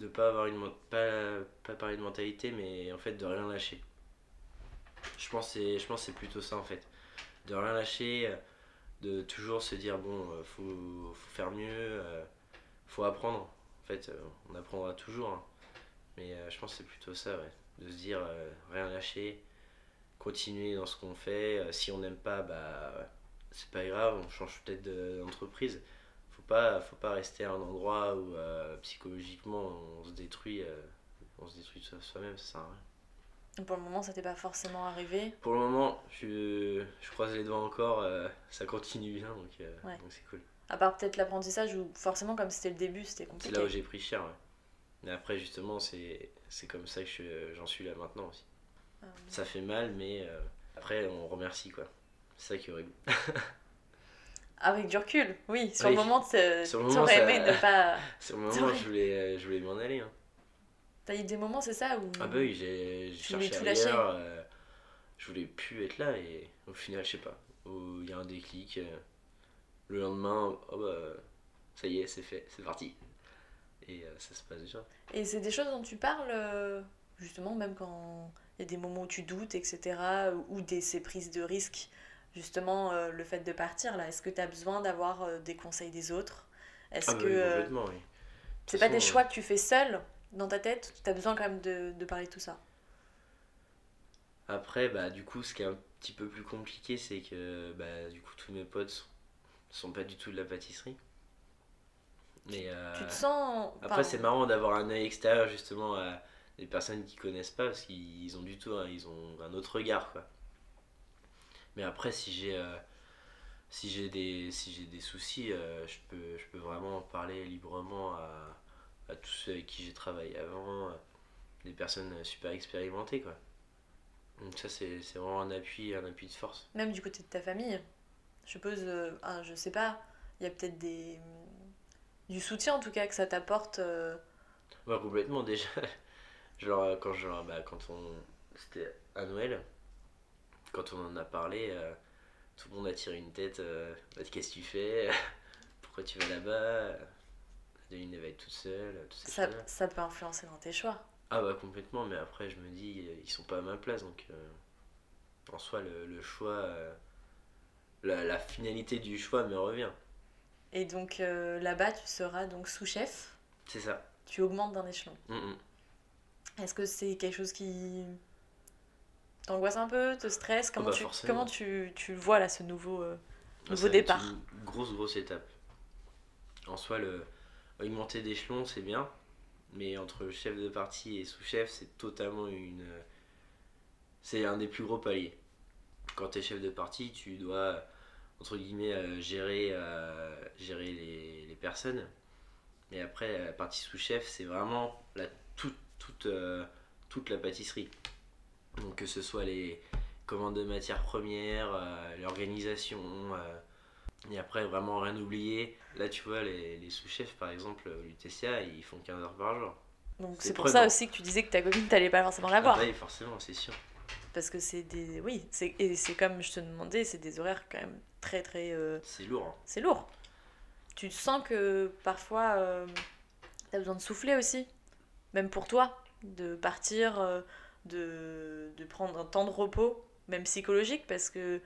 ne pas avoir une pas, pas parler de mentalité, mais en fait de rien lâcher. Je pense je pense c'est plutôt ça en fait, de rien lâcher, de toujours se dire bon euh, faut, faut faire mieux, euh, faut apprendre. En fait, euh, on apprendra toujours, hein. mais je pense c'est plutôt ça, de se dire rien lâcher, continuer dans ce qu'on fait. si on n'aime pas, bah c'est pas grave, on change peut-être de- d'entreprise pas faut pas rester à un endroit où euh, psychologiquement on se détruit euh, on se détruit soi- soi-même ça sert à rien Pour le moment, ça t'est pas forcément arrivé? Pour le moment, je, je croise les doigts encore, euh, ça continue bien, donc euh, Ouais. donc c'est cool. À part peut-être l'apprentissage où forcément, comme c'était le début, c'était C'est compliqué. là où j'ai pris cher, ouais. Mais après, justement, c'est c'est comme ça que je- j'en suis là maintenant aussi. Euh, Ça fait mal, mais après, on remercie, quoi. C'est ça qui est horrible. Avec du recul, oui. Sur Oui. le moment, t'aurais ça- aimé ne pas. Sur le moment, je voulais, je voulais m'en aller. Hein. T'as eu des moments, c'est ça où... Ah bah oui, j'ai cherché tout ailleurs. euh, je voulais plus être là et au final, je sais pas. Il y a un déclic. euh, le lendemain, oh bah, ça y est, c'est fait, c'est parti. Et euh, ça se passe déjà. Et c'est des choses dont tu parles, euh, justement, même quand il y a des moments où tu doutes, etc., ou des, ces prises de risques, justement, euh, le fait de partir, là, est-ce que tu as besoin d'avoir euh, des conseils des autres? Est-ce Ah bah que oui, euh, complètement, oui. De c'est pas des choix que tu fais seul dans ta tête? Tu as besoin quand même de, de parler de tout ça? Après, bah, du coup, ce qui est un petit peu plus compliqué, c'est que bah, du coup, tous mes potes sont, sont pas du tout de la pâtisserie. Mais euh, Tu te sens. après, c'est marrant d'avoir un œil extérieur justement à des personnes qui connaissent pas parce qu'ils ont du tout, un- ils ont un autre regard quoi. Mais après, si j'ai euh, si j'ai des si j'ai des soucis, euh, je peux je peux vraiment en parler librement à, à tous ceux avec qui j'ai travaillé avant, euh, des personnes super expérimentées quoi. Donc ça c'est c'est vraiment un appui un appui de force. Même du côté de ta famille, je suppose, euh, ah, je sais pas, il y a peut-être des. du soutien en tout cas que ça t'apporte. Ouais, complètement déjà. Genre, quand, genre, bah, quand on. C'était à Noël, quand on en a parlé, euh, tout le monde a tiré une tête. euh, Bah, Qu'est-ce que tu fais? Pourquoi tu vas là-bas? Adeline, elle va être toute seule. Ça, peut influencer dans tes choix. Ah, bah, complètement, mais après, je me dis, euh, ils sont pas à ma place donc. en soi, le, le choix. la, la finalité du choix me revient. Et donc là-bas, tu seras donc sous-chef, C'est ça. tu augmentes d'un échelon. Est-ce que c'est quelque chose qui t'angoisse un peu, te stresse Comment, bah, tu, forcément. comment tu, tu le vois là, ce nouveau, euh, Ah, nouveau ça départ Une grosse, grosse étape. En soi, le augmenter d'échelon, c'est bien. Mais entre chef de parti et sous-chef, c'est totalement une. C'est un des plus gros paliers. Quand tu es chef de parti, tu dois, entre guillemets, euh, gérer, euh, gérer les, les personnes. Mais après, la partie sous-chef, c'est vraiment la, toute, toute, toute la pâtisserie. Donc que ce soit les commandes de matières premières, euh, l'organisation, euh, et après vraiment rien oublier. Là tu vois, les, les sous-chefs par exemple, l'UTCA, ils font 15 heures par jour. Donc c'est pour ça aussi que tu disais que ta copine, t'allais pas forcément la voir. Ah bah oui, forcément, c'est sûr. Parce que c'est des... Oui, et c'est comme je te demandais, c'est des horaires quand même très très... euh, C'est lourd. hein. C'est lourd. Tu sens que parfois, euh, t'as besoin de souffler aussi. Même pour toi, de partir, euh, de, de prendre un temps de repos, même psychologique, parce que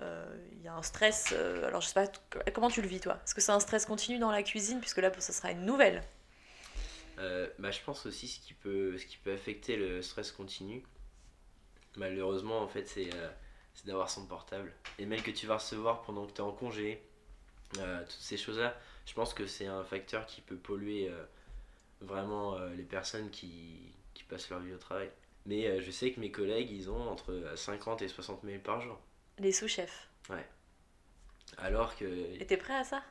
euh, il y a un stress. euh, alors je sais pas, comment tu le vis toi? Est-ce que c'est un stress continu dans la cuisine, puisque là, ça sera une nouvelle? Euh, bah, je pense aussi ce qui peut, ce qui peut affecter le stress continu, malheureusement, en fait, c'est d'avoir son portable. Les mails que tu vas recevoir pendant que tu es en congé, toutes ces choses-là, je pense que c'est un facteur qui peut polluer vraiment les personnes qui, qui passent leur vie au travail. Mais euh, je sais que mes collègues, ils ont entre 50 et 60 mails par jour. Les sous-chefs. Alors que. Et t'es prêt à ça?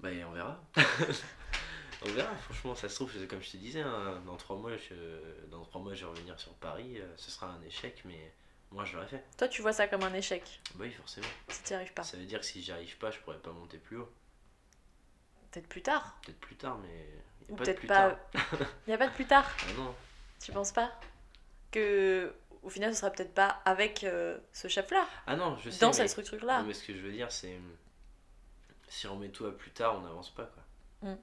Bah, on verra. on verra, franchement, ça se trouve, comme je te disais, hein, dans trois mois, je, dans trois mois, je vais revenir sur Paris. euh, ce sera un échec, mais moi, je l'aurais fait. Toi, tu vois ça comme un échec, Bah oui, forcément. si t'y arrives pas. Ça veut dire que si j'y arrive pas, je pourrais pas monter plus haut. Peut-être plus tard. Peut-être plus tard, mais. y a Ou pas peut-être pas. Il n'y a pas de plus tard. Ah non. Tu penses pas? Que au final ce sera peut-être pas avec euh, ce chef-là, Ah non, je sais. dans mais... cette structure-là. Non, mais ce que je veux dire, c'est. Si on met tout à plus tard, on n'avance pas, quoi. Mm.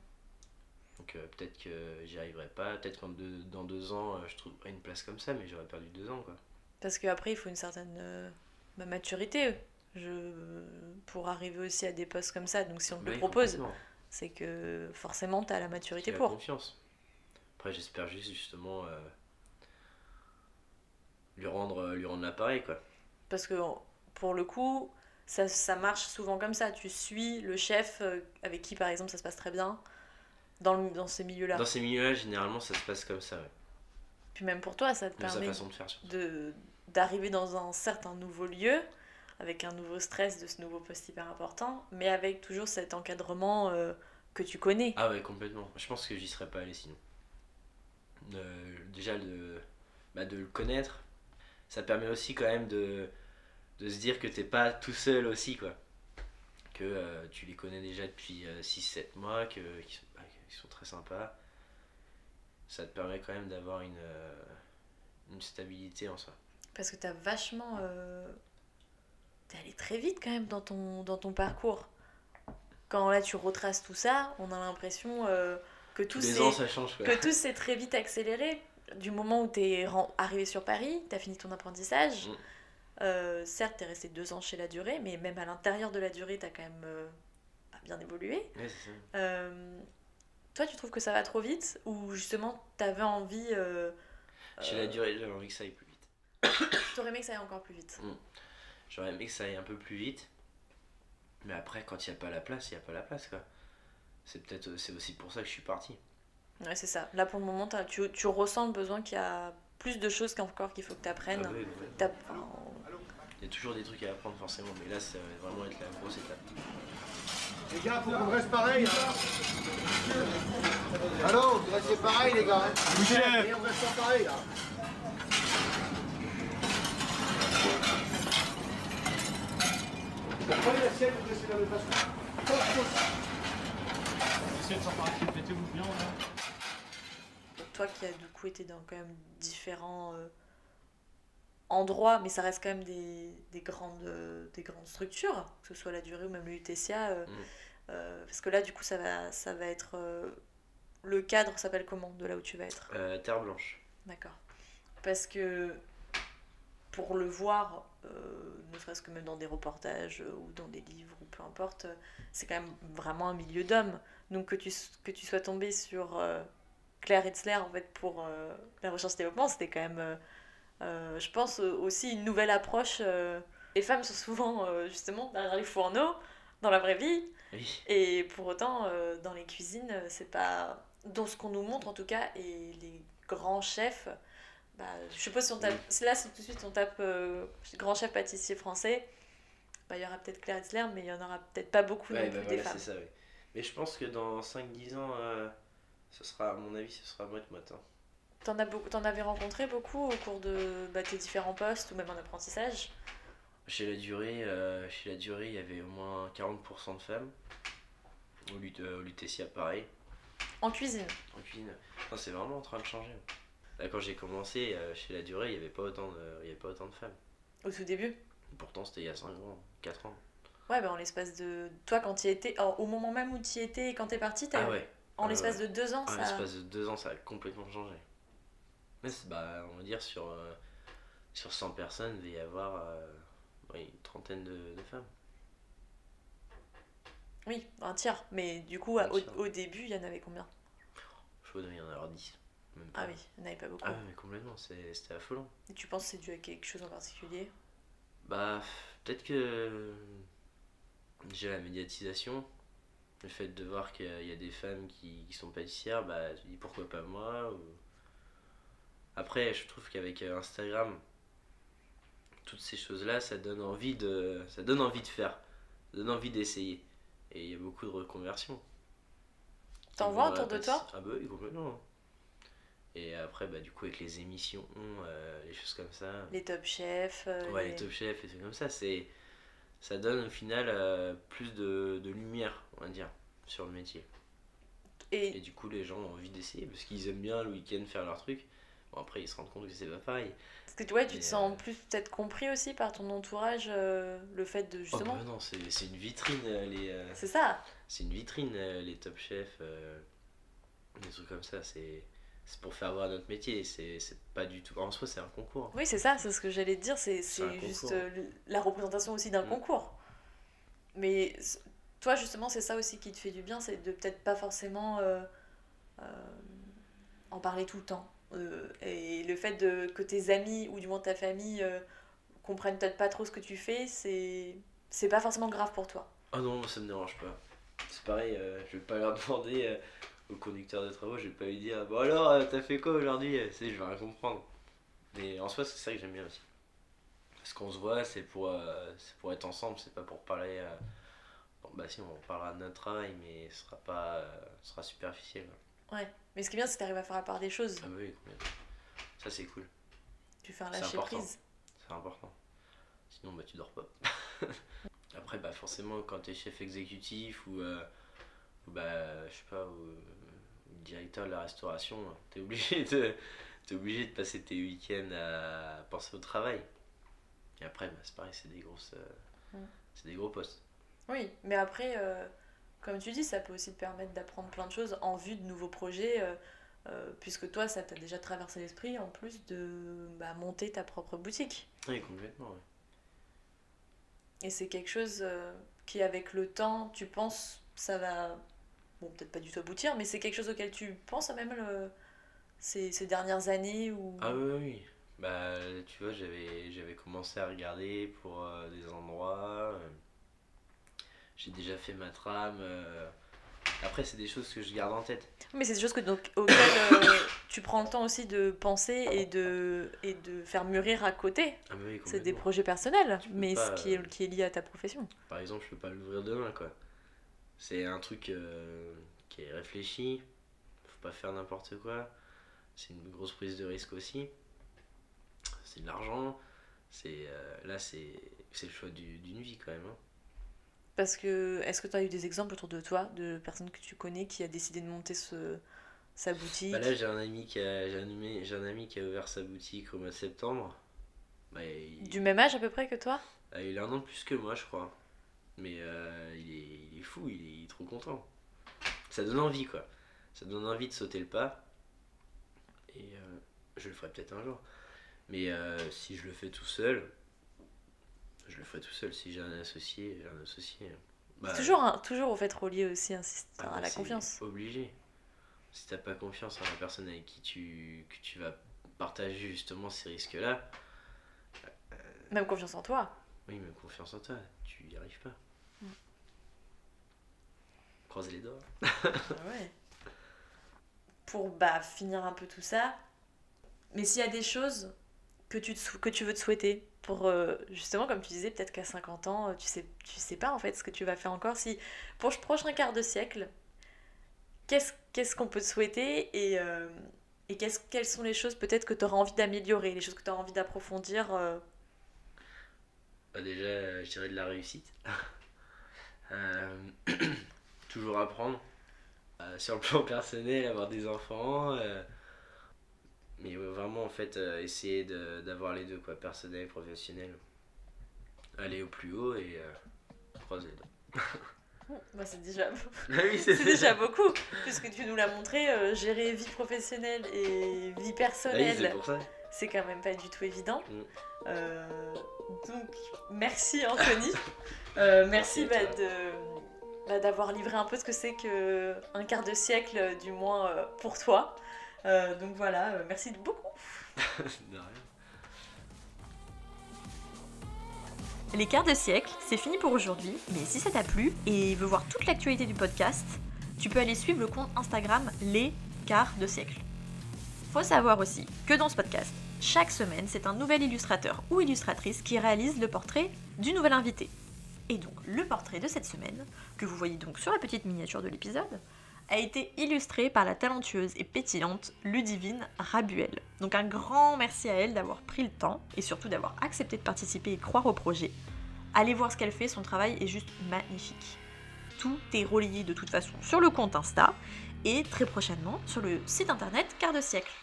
Donc euh, peut-être que j'y arriverai pas. Peut-être qu'en deux, dans deux ans, euh, je trouverai une place comme ça, mais j'aurais perdu deux ans, quoi. Parce qu'après il faut une certaine euh, bah, maturité je... pour arriver aussi à des postes comme ça. Donc si on te Bah le propose, c'est que forcément tu as la maturité J'ai la pour. confiance. Après, j'espère juste justement lui rendre lui rendre l'appareil quoi. Parce que pour le coup, ça, ça marche souvent comme ça. Tu suis le chef euh, avec qui par exemple ça se passe très bien dans, le- dans ces milieux-là. Dans ces milieux-là, généralement, ça se passe comme ça. ouais. Puis même pour toi, ça te permet d'arriver dans un certain nouveau lieu avec un nouveau stress de ce nouveau poste hyper important mais avec toujours cet encadrement euh, que tu connais Ah ouais, complètement. Je pense que j'y serais pas allé sinon. Euh, déjà, de, bah, de le connaître, ça permet aussi quand même de, de se dire que t'es pas tout seul aussi, quoi. Que euh, tu les connais déjà depuis 6-7 mois, que, qu'ils sont, bah, qu'ils sont très sympas. Ça te permet quand même d'avoir une, euh, une stabilité en soi. parce que t'as vachement euh, t'es allé très vite quand même dans ton dans ton parcours quand là tu retraces tout ça on a l'impression euh, que tout s'est ans, change, que tout s'est très vite accéléré du moment où t'es ren- arrivé sur Paris t'as fini ton apprentissage Mm. Euh, certes t'es resté deux ans chez la durée mais même à l'intérieur de la durée t'as quand même euh, bien évolué ça. Euh, toi tu trouves que ça va trop vite ou justement t'avais envie euh, Chez la durée, j'avais envie que ça aille plus vite. t'aurais aimé que ça aille encore plus vite J'aurais aimé que ça aille un peu plus vite. Mais après, quand il n'y a pas la place, il n'y a pas la place, quoi. C'est peut-être c'est aussi pour ça que je suis parti. Ouais, c'est ça. Là, pour le moment, t'as- tu, tu ressens le besoin qu'il y a plus de choses qu'encore qu'il faut que tu apprennes. Ah oui, complètement. Il y a toujours des trucs à apprendre forcément, mais là ça va vraiment être la grosse étape. Les gars, faut qu'on reste pareil. Là. Alors, vous restez pareil, les gars. Hein. Et on reste pas pareil, là. Prenez l'assiette, vous laissez la même façon. Essayez de s'emparer, mettez-vous bien toi qui as du coup été dans quand même différents euh, endroits, mais ça reste quand même des, des grandes, euh, des grandes structures, que ce soit la durée ou même le UTCA. euh, Mm. parce que là, du coup, ça va, ça va être. le cadre s'appelle comment de là où tu vas être? Terre Blanche. D'accord. Parce que pour le voir, euh, ne serait-ce que même dans des reportages euh, ou dans des livres ou peu importe, euh, c'est quand même vraiment un milieu d'hommes. Donc que tu, que tu sois tombé sur Claire Hitzler en fait pour euh, la recherche et développement, c'était quand même, euh, euh, je pense, aussi une nouvelle approche. Les femmes sont souvent justement derrière les fourneaux dans la vraie vie. Oui. Et pour autant, dans les cuisines, c'est pas. Dans ce qu'on nous montre en tout cas, et les grands chefs, bah, je suppose si on tape. Là, si tout de suite on tape grand chef pâtissier français, bah, il y aura peut-être Claire Hitzler, mais il y en aura peut-être pas beaucoup Ouais, non bah plus des voilà, femmes. c'est ça, oui. Mais je pense que dans 5-10 ans, ce sera, à mon avis, ce sera moite-moite. hein. T'en, as beaucoup, t'en avais rencontré beaucoup au cours de bah, tes différents postes ou même en apprentissage? Chez la durée, euh, chez la durée, il y avait au moins 40% de femmes. Au, Lut- euh, au Lutetia, pareil. En cuisine? En cuisine. Non, c'est vraiment en train de changer. Là, quand j'ai commencé, euh, chez la durée, il n'y avait, pas autant de- il y avait pas autant de femmes. au tout début? Pourtant, c'était il y a 5 ans, 4 ans. Ouais, bah, en l'espace de. Toi, quand tu étais. alors, au moment même où tu étais et quand t'es parti, t'as- Ah ouais. En Ah l'espace de deux ans, En ça. l'espace de 2 ans, ça a complètement changé. Mais bah, on va dire sur, euh, sur 100 personnes, il devait y avoir euh, une trentaine de, de femmes. Oui, un tiers. Mais du coup, au, tiers. au début, il y en avait combien? Je qu'il y en avoir 10. Même Ah oui, il n'y en avait pas beaucoup. Ah mais complètement, c'était affolant. Et tu penses que c'est dû à quelque chose en particulier? Bah, peut-être que déjà la médiatisation, le fait de voir qu'il y a- des femmes qui, qui sont pâtissières, bah, tu dis pourquoi pas moi ou... Après, je trouve qu'avec euh, Instagram, toutes ces choses-là, ça donne envie de, ça donne envie de faire, ça donne envie d'essayer. Et il y a beaucoup de reconversions. T'en vois autour de toi Ah bah oui, complètement. Et après, bah, du coup, avec les émissions, euh, les choses comme ça. Les top chefs euh, Ouais, les- les top chefs et c'est comme ça, c'est ça donne au final euh, plus de, de lumière, on va dire, sur le métier. Et, Et du coup, les gens ont envie d'essayer parce qu'ils aiment bien le week-end faire leur truc. Bon, après, ils se rendent compte que c'est pas pareil. Parce que ouais, tu te sens plus peut-être compris aussi par ton entourage, euh, le fait de Oh, justement. bah non, c'est c'est une vitrine, euh, les, euh, C'est ça c'est une vitrine, euh, les top chefs, euh, des trucs comme ça. C'est c'est pour faire voir notre métier. C'est pas du tout. En soi, c'est un concours. Oui, c'est ça, c'est ce que j'allais te dire, c'est juste euh, la représentation aussi d'un Mm. concours. Mais toi, justement, c'est ça aussi qui te fait du bien, c'est de peut-être pas forcément euh, euh, en parler tout le temps. Et le fait de, que tes amis ou du moins ta famille comprennent peut-être pas trop ce que tu fais, c'est c'est pas forcément grave pour toi. Oh non, ça me dérange pas. C'est pareil, je vais pas leur demander au conducteur de travaux, je vais pas lui dire Bon alors, euh, t'as fait quoi aujourd'hui? C'est, je vais rien comprendre. Mais en soi, c'est ça que j'aime bien aussi. Parce qu'on se voit, c'est pour, euh, c'est pour être ensemble, c'est pas pour parler. euh, Bon, bah si, on parlera de notre travail, mais ce sera pas. euh, ce sera superficiel. Ouais. Mais ce qui est bien, c'est que t'arrives à faire la part des choses. Ah, bah oui. Ça, c'est cool. Tu fais un lâcher prise. C'est important. Sinon, bah, tu dors pas. Après, bah, forcément, quand t'es chef exécutif ou, ou bah, je sais pas, ou directeur de la restauration, t'es obligé de, t'es obligé de passer tes week-ends à penser au travail. Et après, bah, c'est pareil, c'est des grosses, euh, Mm. c'est des gros postes. Oui, mais après, euh, comme tu dis, ça peut aussi te permettre d'apprendre plein de choses en vue de nouveaux projets, euh, puisque toi, ça t'a déjà traversé l'esprit, en plus de bah, monter ta propre boutique. Oui, complètement. ouais. Et c'est quelque chose qui, avec le temps, tu penses, ça va, bon, peut-être pas du tout aboutir, mais c'est quelque chose auquel tu penses même le- ces, ces dernières années ou... Ah oui, oui. Bah, tu vois, j'avais, j'avais commencé à regarder pour euh, des endroits. euh, j'ai déjà fait ma trame. euh. Après, c'est des choses que je garde en tête. Mais c'est des choses que, donc, auxquelles euh, tu prends le temps aussi de penser et de, et de faire mûrir à côté. Ah, oui, C'est des projets personnels, mais pas, ce qui est, euh, qui est lié à ta profession. Par exemple, je peux pas l'ouvrir demain, quoi. C'est un truc euh, qui est réfléchi. Faut pas faire n'importe quoi. C'est une grosse prise de risque aussi. C'est de l'argent. C'est, euh, là, c'est, c'est le choix du- d'une vie, quand même. hein. Parce que, est-ce que tu as eu des exemples autour de toi, de personnes que tu connais qui a décidé de monter ce, sa boutique? Bah là, j'ai un, ami qui a, j'ai, un, un ami qui a ouvert sa boutique au mois de septembre. Bah, il, Du même âge à peu près que toi? Ah, il a un an plus que moi, je crois. Mais euh, il, est, il est fou, il est, il est trop content. Ça donne envie, quoi. Ça donne envie de sauter le pas. Et euh, je le ferai peut-être un jour. Mais euh, si je le fais tout seul, je le ferai tout seul. Si j'ai un associé, j'ai un associé. Bah, toujours, un- toujours au fait relié aussi insiste- ah, à bah, la confiance. Obligé. Si t'as pas confiance en la personne avec qui tu, que tu vas partager justement ces risques-là, Même confiance en toi. oui, mais confiance en toi, tu y arrives pas. Mm. Croisez les doigts. Ah ouais. Pour bah, finir un peu tout ça, mais s'il y a des choses que tu, te que tu veux te souhaiter pour euh, justement comme tu disais peut-être qu'à 50 ans tu sais tu sais pas en fait ce que tu vas faire encore si pour le prochain quart de siècle qu'est-ce qu'est-ce qu'on peut te souhaiter et euh, et qu'est-ce quelles sont les choses peut-être que tu auras envie d'améliorer les choses que tu auras envie d'approfondir euh, Bah, déjà, je dirais de la réussite. Euh, toujours apprendre. Euh, sur le plan personnel, avoir des enfants. euh, mais ouais, vraiment, en fait, essayer de- d'avoir les deux, quoi, personnel et professionnel. Aller au plus haut et croiser les bah, c'est déjà Ah oui, c'est déjà beaucoup puisque tu nous l'as montré euh, gérer vie professionnelle et vie Ah oui, personnelle c'est quand même pas du tout évident. Mm. Euh, donc, merci Anthony. Euh, merci bah, de- bah, d'avoir livré un peu ce que c'est que un quart de siècle, euh, du moins euh, pour toi. Euh, donc voilà, euh, merci beaucoup. De rien. Les quarts de siècle, c'est fini pour aujourd'hui, mais si ça t'a plu et veut voir toute l'actualité du podcast, tu peux aller suivre le compte Instagram Les Quarts de siècle. Faut savoir aussi que dans ce podcast, chaque semaine, c'est un nouvel illustrateur ou illustratrice qui réalise le portrait du nouvel invité. Et donc, le portrait de cette semaine, que vous voyez donc sur la petite miniature de l'épisode, a été illustré par la talentueuse et pétillante Ludivine Rabuel. Donc un grand merci à elle d'avoir pris le temps et surtout d'avoir accepté de participer et croire au projet. Allez voir ce qu'elle fait, son travail est juste magnifique. Tout est relayé de toute façon sur le compte Insta et très prochainement sur le site internet Quart de siècle.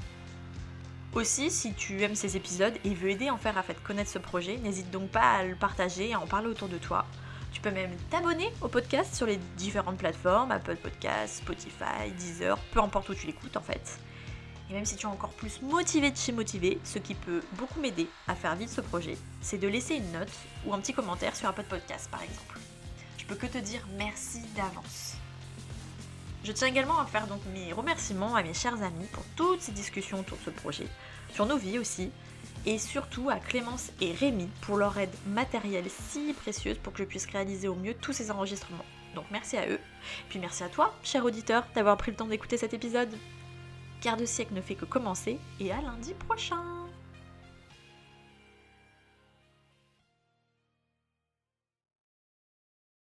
Aussi, si tu aimes ces épisodes et veux aider en faire à fait connaître ce projet, n'hésite donc pas à le partager et à en parler autour de toi. Tu peux même t'abonner au podcast sur les différentes plateformes, Apple Podcasts, Spotify, Deezer, peu importe où tu l'écoutes en fait. Et même si tu es encore plus motivé de chez motivé, ce qui peut beaucoup m'aider à faire vivre ce projet, c'est de laisser une note ou un petit commentaire sur Apple Podcast par exemple. Je peux que te dire merci d'avance. Je tiens également à faire donc mes remerciements à mes chers amis pour toutes ces discussions autour de ce projet, sur nos vies aussi, et surtout à Clémence et Rémi pour leur aide matérielle si précieuse pour que je puisse réaliser au mieux tous ces enregistrements. Donc merci à eux. Puis merci à toi, cher auditeur, d'avoir pris le temps d'écouter cet épisode. Quart de siècle ne fait que commencer et à lundi prochain